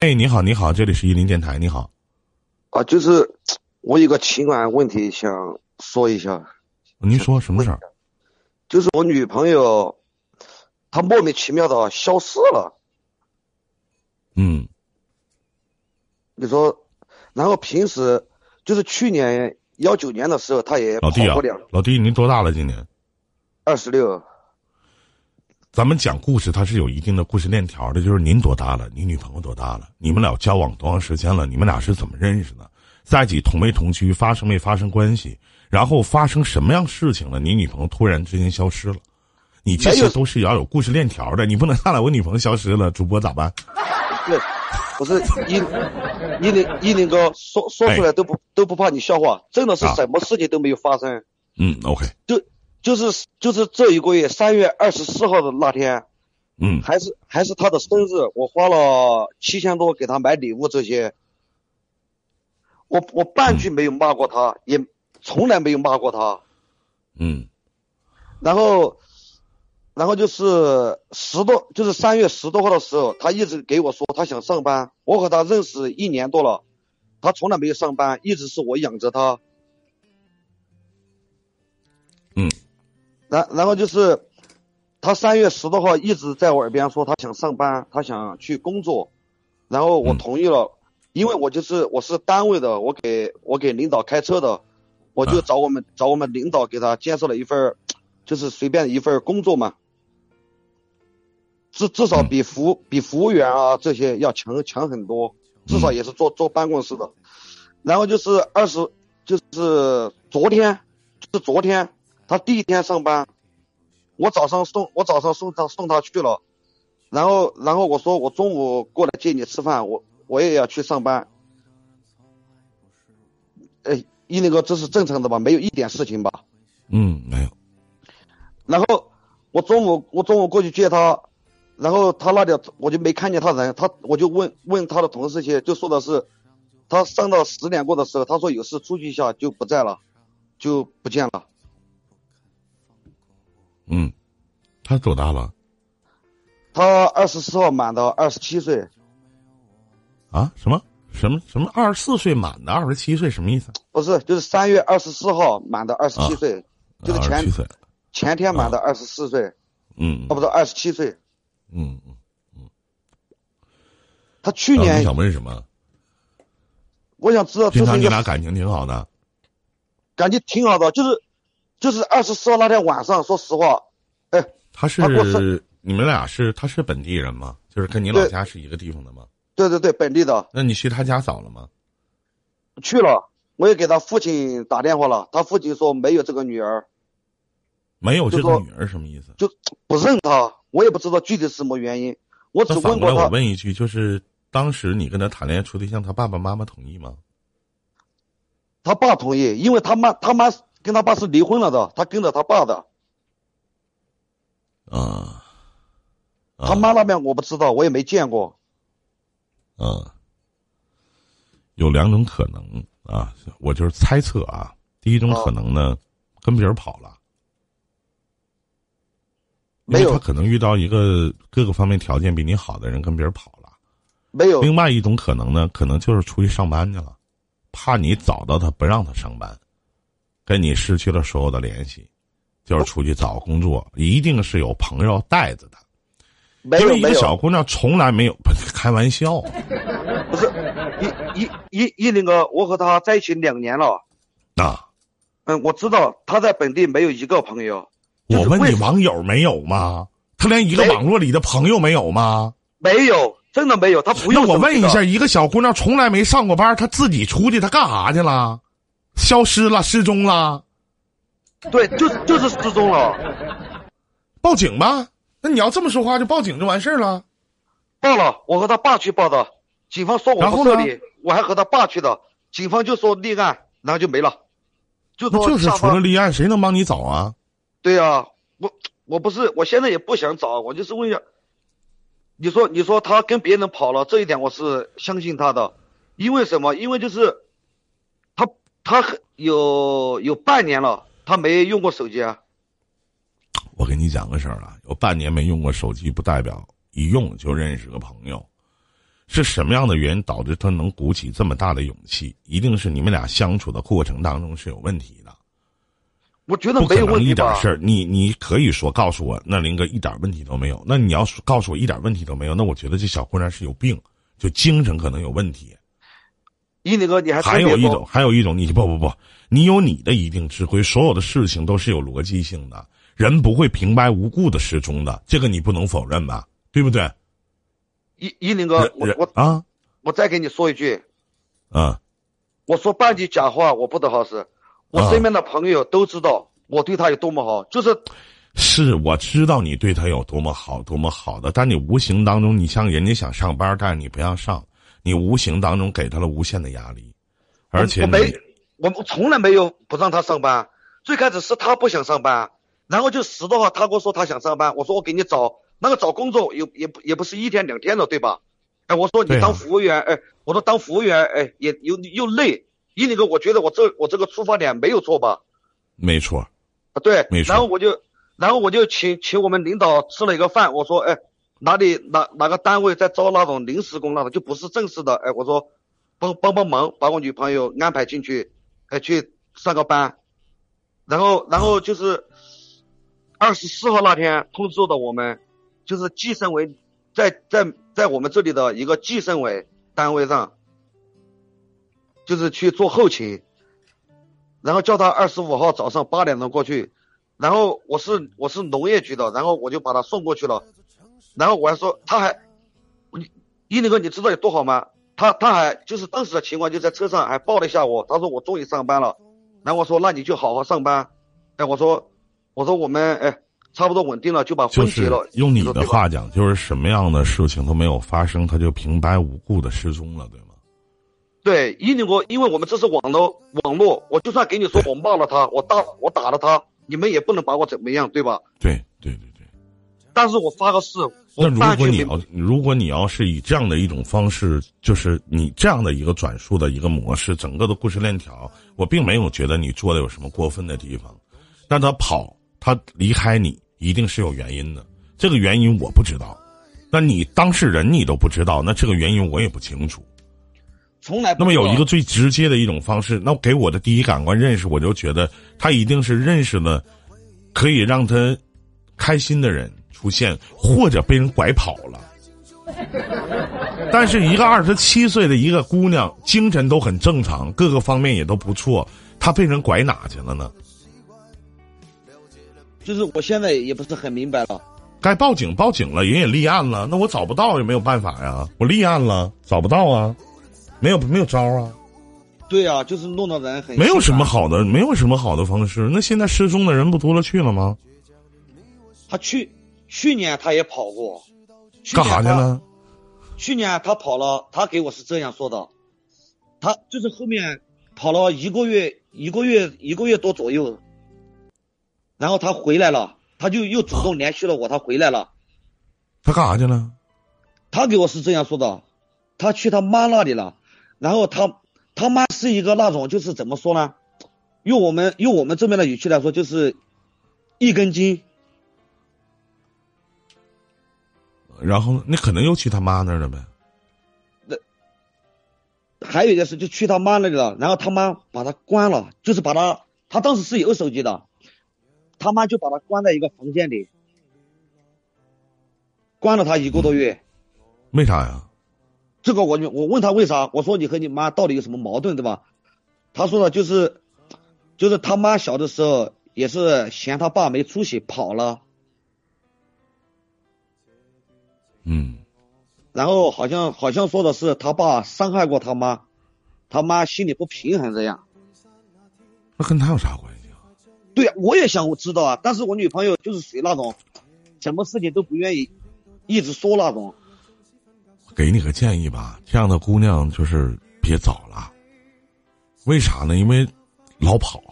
哎，你好，你好，这里是伊林电台，你好。啊，就是我有个情感问题想说一下。您说什么事儿？就是我女朋友，她莫名其妙的消失了。嗯。你说，然后平时就是去年幺九年的时候，她也老弟啊，老弟，您多大了？今年？二十六。咱们讲故事，它是有一定的故事链条的。就是您多大了？你女朋友多大了？你们俩交往多长时间了？你们俩是怎么认识的？在一起同没同居？发生没发生关系？然后发生什么样事情了？你女朋友突然之间消失了？你这些都是要有故事链条的。你不能上来我女朋友消失了，主播咋办？对，不是一一林一林哥说说出来都不都不怕你笑话，真的是什么事情都没有发生。嗯，OK。就。就是就是这一个月三月二十四号的那天，嗯，还是还是他的生日，我花了七千多给他买礼物这些，我我半句没有骂过他，也从来没有骂过他，嗯，然后，然后就是十多就是三月十多号的时候，他一直给我说他想上班，我和他认识一年多了，他从来没有上班，一直是我养着他，嗯。然然后就是，他三月十多号一直在我耳边说他想上班，他想去工作，然后我同意了，因为我就是我是单位的，我给我给领导开车的，我就找我们找我们领导给他介绍了一份，就是随便一份工作嘛，至至少比服比服务员啊这些要强强很多，至少也是坐坐办公室的，然后就是二十就是昨天就是昨天。他第一天上班，我早上送我早上送他送他去了，然后然后我说我中午过来接你吃饭，我我也要去上班。哎，一林哥，这是正常的吧？没有一点事情吧？嗯，没有。然后我中午我中午过去接他，然后他那里我就没看见他人，他我就问问他的同事去，就说的是他上到十点过的时候，他说有事出去一下就不在了，就不见了。嗯，他多大了？他二十四号满的二十七岁。啊？什么？什么？什么？二十四岁满的二十七岁？什么意思？不是，就是三月二十四号满的二十七岁，就是前前天满的二十四岁。嗯。哦，不是二十七岁。嗯嗯嗯。他去年。你想问什么？我想知道。平常你俩感情挺好的。感情挺好的，就是。就是二十四号那天晚上，说实话，哎，他是你们俩是他是本地人吗？就是跟你老家是一个地方的吗？对对对，本地的。那你去他家找了吗？去了，我也给他父亲打电话了，他父亲说没有这个女儿。没有这个女儿什么意思？就不认他，我也不知道具体是什么原因。我只问过他。我问一句，就是当时你跟他谈恋爱处对象，他爸爸妈妈同意吗？他爸同意，因为他妈他妈。跟他爸是离婚了的，他跟着他爸的。啊，他妈那边我不知道，我也没见过。嗯，有两种可能啊，我就是猜测啊。第一种可能呢，跟别人跑了，没有，他可能遇到一个各个方面条件比你好的人，跟别人跑了。没有。另外一种可能呢，可能就是出去上班去了，怕你找到他，不让他上班。跟你失去了所有的联系，就是出去找工作，一定是有朋友带着的。没有，一个小姑娘从来没有，开玩笑。不是，一一一一林哥，我和她在一起两年了。啊，嗯，我知道她在本地没有一个朋友。我问你，网友没有吗？她连一个网络里的朋友没有吗？没有，真的没有。他不用。那我问一下，一个小姑娘从来没上过班，她自己出去，她干啥去了？消失了，失踪了。对，就就是失踪了。报警吧。那你要这么说话，就报警就完事儿了。报了，我和他爸去报的。警方说我不这里，我还和他爸去的。警方就说立案，然后就没了。就就是除了立案，谁能帮你找啊？对呀，我我不是，我现在也不想找，我就是问一下。你说，你说他跟别人跑了，这一点我是相信他的，因为什么？因为就是。他有有半年了，他没用过手机啊。我跟你讲个事儿啊，有半年没用过手机，不代表一用就认识个朋友。是什么样的原因导致他能鼓起这么大的勇气？一定是你们俩相处的过程当中是有问题的。我觉得没有问题吧？一点事儿，你你可以说告诉我，那林哥一点问题都没有。那你要说告诉我一点问题都没有，那我觉得这小姑娘是有病，就精神可能有问题。一林哥，你还还有一种，还有一种，你不不不，你有你的一定智慧，所有的事情都是有逻辑性的，人不会平白无故的失踪的，这个你不能否认吧？对不对？一一林哥，我我啊我再给你说一句，啊我说半句假话，我不得好死。我啊身边的朋友都知道我对他有多么好，就是是我知道你对他有多么好，多么好的，但你无形当中，你像人家想上班，但是你不让上，你无形当中给他了无限的压力，而且我没，我我从来没有不让他上班。最开始是他不想上班，然后就十的话，他跟我说他想上班，我说我给你找那个找工作也也不也不是一天两天了，对吧？哎，我说你当服务员，哎，我说当服务员，哎，也又又累。一那个，我觉得我这我这个出发点没有错吧？没错，啊，对没，错然后我就，然后我就请请我们领导吃了一个饭，我说，哎，哪里哪哪个单位在招那种临时工那种，就不是正式的，哎，我说，帮帮帮忙，把我女朋友安排进去，哎，去上个班，然后然后就是二十四号那天通知的我们，就是计生委在在在我们这里的一个计生委单位上，就是去做后勤。然后叫他二十五号早上八点钟过去，然后我是我是农业局的，然后我就把他送过去了，然后我还说他还，你一林哥你知道有多好吗？他他还就是当时的情况就在车上还抱了一下我，他说我终于上班了，然后我说那你就好好上班，哎我说我说我们哎差不多稳定了就把婚结了，用你的话讲，就是什么样的事情都没有发生，他就平白无故的失踪了，对吗？对，一林哥，因为我们这是网络网络，我就算给你说我骂了他，我打我打了他，你们也不能把我怎么样，对吧？对对对对。但是我发个誓，那如果你要如果你要是以这样的一种方式，就是你这样的一个转述的一个模式，整个的故事链条，我并没有觉得你做的有什么过分的地方。但他跑，他离开你，一定是有原因的。这个原因我不知道，那你当事人你都不知道，那这个原因我也不清楚。从来不那么有一个最直接的一种方式，那给我的第一感官认识，我就觉得他一定是认识了可以让他开心的人出现，或者被人拐跑了。但是一个二十七岁的一个姑娘，精神都很正常，各个方面也都不错，她被人拐哪去了呢？就是我现在也不是很明白了。该报警报警了，人也立案了，那我找不到也没有办法呀，我立案了，找不到啊，没有没有招啊。对啊，就是弄得人很没有什么好的，没有什么好的方式。那现在失踪的人不多了去了吗？他去去年他也跑过，去干？啥去了？去年他跑了，他给我是这样说的，他就是后面跑了一个月，一个月一个月多左右，然后他回来了，他就又主动联系了我，他回来了。他干啥去了？他给我是这样说的，他去他妈那里了，然后他他妈是一个那种就是怎么说呢？用我们用我们这边的语气来说，就是一根筋。然后那可能又去他妈那儿了呗。那还有一件事，就去他妈那里了，然后他妈把他关了，就是把他，他当时是有手机的，他妈就把他关在一个房间里，关了他一个多月。为啥呀？这个我就我问他为啥，我说你和你妈到底有什么矛盾，对吧？他说的就是，就是他妈小的时候也是嫌他爸没出息跑了，嗯，然后好像好像说的是他爸伤害过他妈，他妈心里不平衡这样。那跟他有啥关系啊？对呀，我也想知道啊，但是我女朋友就是属于那种，什么事情都不愿意一直说那种。给你个建议吧，这样的姑娘就是别找了。为啥呢？因为老跑，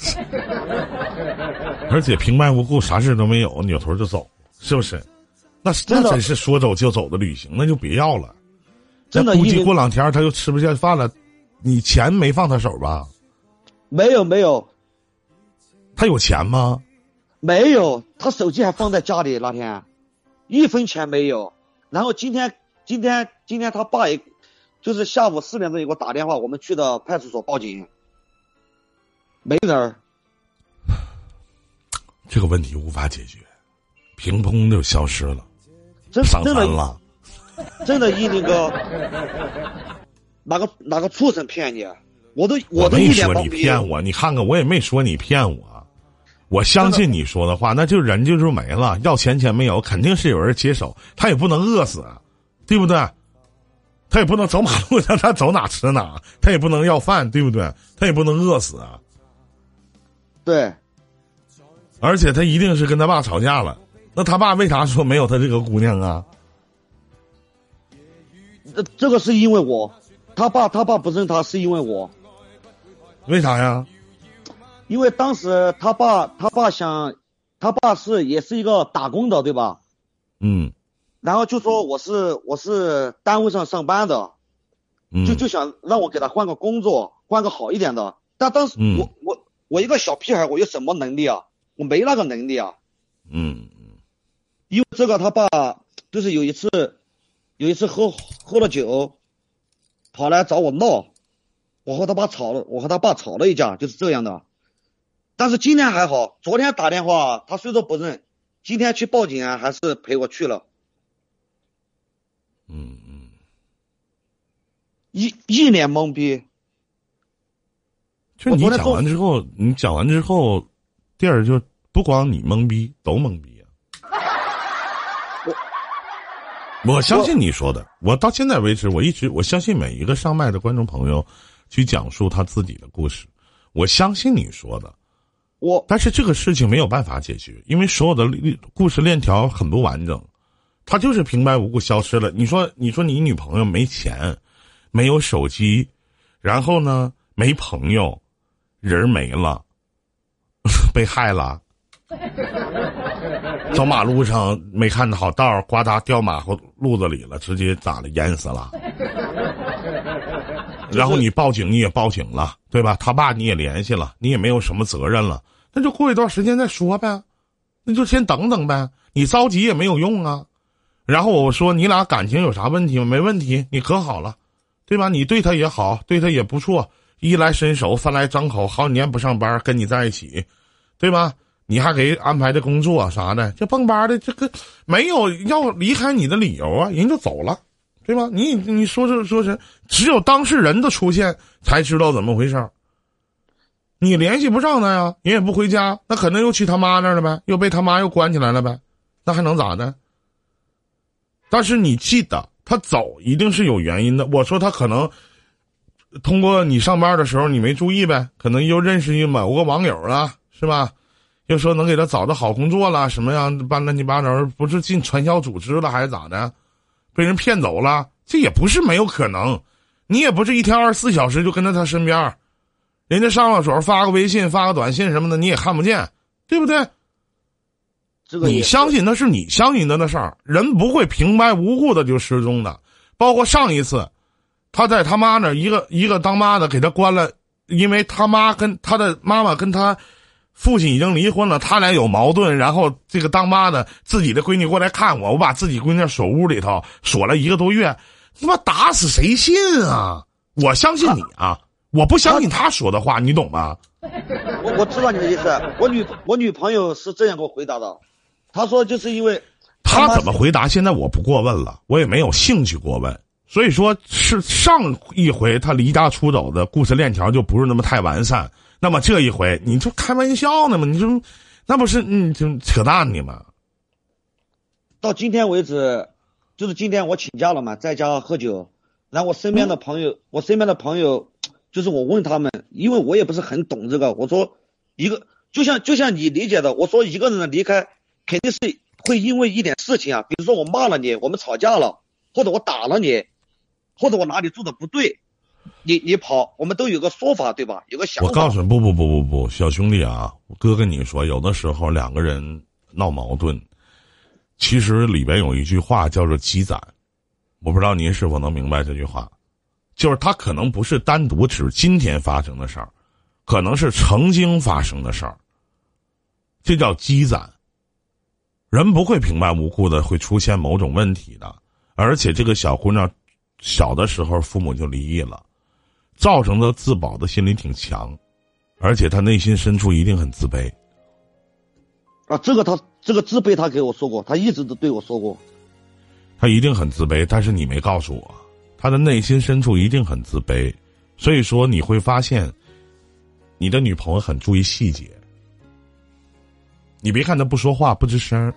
而且平白无故啥事都没有，扭头就走，是不是？那那真是说走就走的旅行，那就别要了。真的估计过两天他就吃不下饭了。你钱没放他手吧？没有没有他有钱吗？没有，他手机还放在家里那天，一分钱没有。然后今天今天今天他爸也，就是下午四点钟也给我打电话，我们去的派出所报警，没人儿。这个问题无法解决，凭空就消失了，真上真的山了。真的一那个哪个哪个畜生骗你？啊我都我没说你骗我，你看看我也没说你骗我，我相信你说的话，那就人就是没了，要钱钱没有，肯定是有人接手，他也不能饿死，啊，对不对？他也不能走马路上，他走哪吃哪，他也不能要饭，对不对？他也不能饿死啊，对，而且他一定是跟他爸吵架了，那他爸为啥说没有他这个姑娘啊？这这个是因为我，他爸他爸不认他是因为我，为啥呀？因为当时他爸他爸想，他爸是也是一个打工的对吧？嗯然后就说我是我是单位上上班的，嗯，就就想让我给他换个工作，换个好一点的。但当时嗯我我我一个小屁孩，我有什么能力啊？我没那个能力啊。嗯因为这个他爸就是有一次，有一次喝喝了酒，跑来找我闹，我和他爸吵了，我和他爸吵了一架，就是这样的。但是今天还好，昨天打电话他虽说不认，今天去报警啊，还是陪我去了，嗯嗯，一一脸懵逼。就你讲完之后，你讲完之后，第二就不光你懵逼，都懵逼啊。我相信你说的，我到现在为止，我一直我相信每一个上麦的观众朋友去讲述他自己的故事，我相信你说的，我但是这个事情没有办法解决，因为所有的历故事链条很不完整，他就是平白无故消失了。你说，你说你女朋友没钱，没有手机，然后呢没朋友，人没了，被害了，走马路上没看好道儿，呱嗒掉马后路子里了，直接咋了淹死了。然后你报警，你也报警了，对吧？他爸你也联系了，你也没有什么责任了，那就过一段时间再说呗，那就先等等呗。你着急也没有用啊。然后我说你俩感情有啥问题吗？没问题，你可好了，对吧？你对他也好，对他也不错，衣来伸手，饭来张口，好几年不上班，跟你在一起，对吧？你还给安排的工作啥的，这蹦吧的，这个没有要离开你的理由啊，人就走了。对吧？你你说是说是，只有当事人的出现才知道怎么回事儿。你联系不上他呀，人也不回家，那可能又去他妈那儿了呗，又被他妈又关起来了呗，那还能咋的？但是你记得，他走一定是有原因的。我说他可能通过你上班的时候你没注意呗，可能又认识一某个网友了，是吧？又说能给他找到好工作了，什么样办乱七八糟，不是进传销组织了还是咋的？被人骗走了，这也不是没有可能。你也不是一天二十四小时就跟在他身边，人家上了手发个微信、发个短信什么的，你也看不见，对不对？这个你相信那是你相信的那事儿，人不会平白无故的就失踪的。包括上一次，他在他妈那一个一个当妈的给他关了，因为他妈跟他的妈妈跟他父亲已经离婚了，他俩有矛盾，然后这个当妈的自己的闺女过来看我，我把自己闺女锁屋里头锁了一个多月，他妈打死谁信啊？我相信你啊，我不相信他说的话，你懂吗？我我知道你的意思。我女我女朋友是这样给我回答的，她说就是因为他怎么回答？现在我不过问了，我也没有兴趣过问。所以说是上一回他离家出走的故事链条就不是那么太完善。那么这一回你就开玩笑呢吗？你说那不是嗯就扯淡呢吗？到今天为止，就是今天我请假了嘛，在家喝酒，然后我身边的朋友，我身边的朋友，就是我问他们，因为我也不是很懂这个，我说一个就像就像你理解的，我说一个人的离开肯定是会因为一点事情啊，比如说我骂了你，我们吵架了，或者我打了你，或者我哪里做的不对，你你跑，我们都有个说法对吧？有个想法。我告诉你，不不不不不，小兄弟啊，哥跟你说，有的时候两个人闹矛盾，其实里边有一句话叫做积攒，我不知道您是否能明白这句话，就是他可能不是单独指今天发生的事儿，可能是曾经发生的事儿，这叫积攒。人不会平白无故的会出现某种问题的，而且这个小姑娘小的时候父母就离异了，造成的自保的心理挺强，而且他内心深处一定很自卑。啊，这个他这个自卑，他给我说过，他一直都对我说过。他一定很自卑，但是你没告诉我，他的内心深处一定很自卑，所以说你会发现，你的女朋友很注意细节。你别看他不说话不吱声，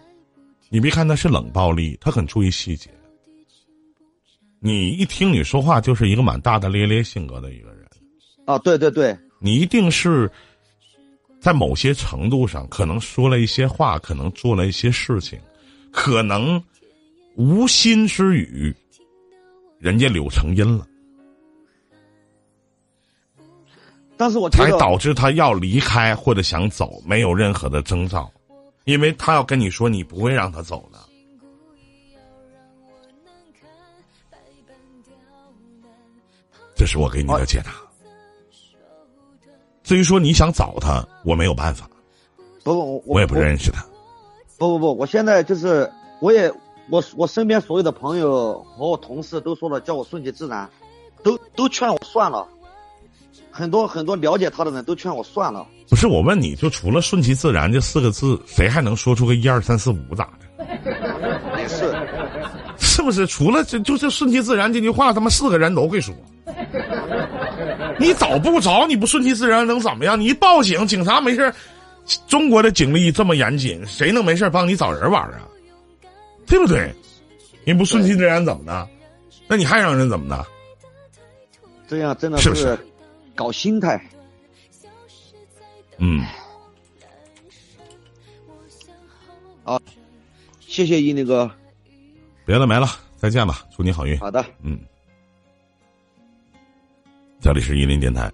你别看他是冷暴力，他很注意细节。你一听你说话就是一个蛮大大咧咧性格的一个人。啊，对对对，你一定是在某些程度上可能说了一些话，可能做了一些事情，可能。无心之语，人家柳成荫了，但是我才导致他要离开或者想走，没有任何的征兆，因为他要跟你说，你不会让他走的。这是我给你的解答。至于说你想找他，我没有办法。不不，我也不认识他。不不不，我现在就是我也。我我身边所有的朋友和我同事都说了，叫我顺其自然，都都劝我算了。很多很多了解他的人都劝我算了。不是我问你就除了顺其自然这四个字，谁还能说出个一二三四五咋的？也是，是不是？除了这就是顺其自然这句话，他妈四个人都会说。你找不着，你不顺其自然能怎么样？你一报警，警察没事中国的警力这么严谨，谁能没事帮你找人玩啊？对不对？你不顺其自然怎么的？那你还让人怎么的？这样真的是搞心态。嗯。好，谢谢一那个。别的没了，再见吧，祝你好运。好的。嗯。这里是伊林电台。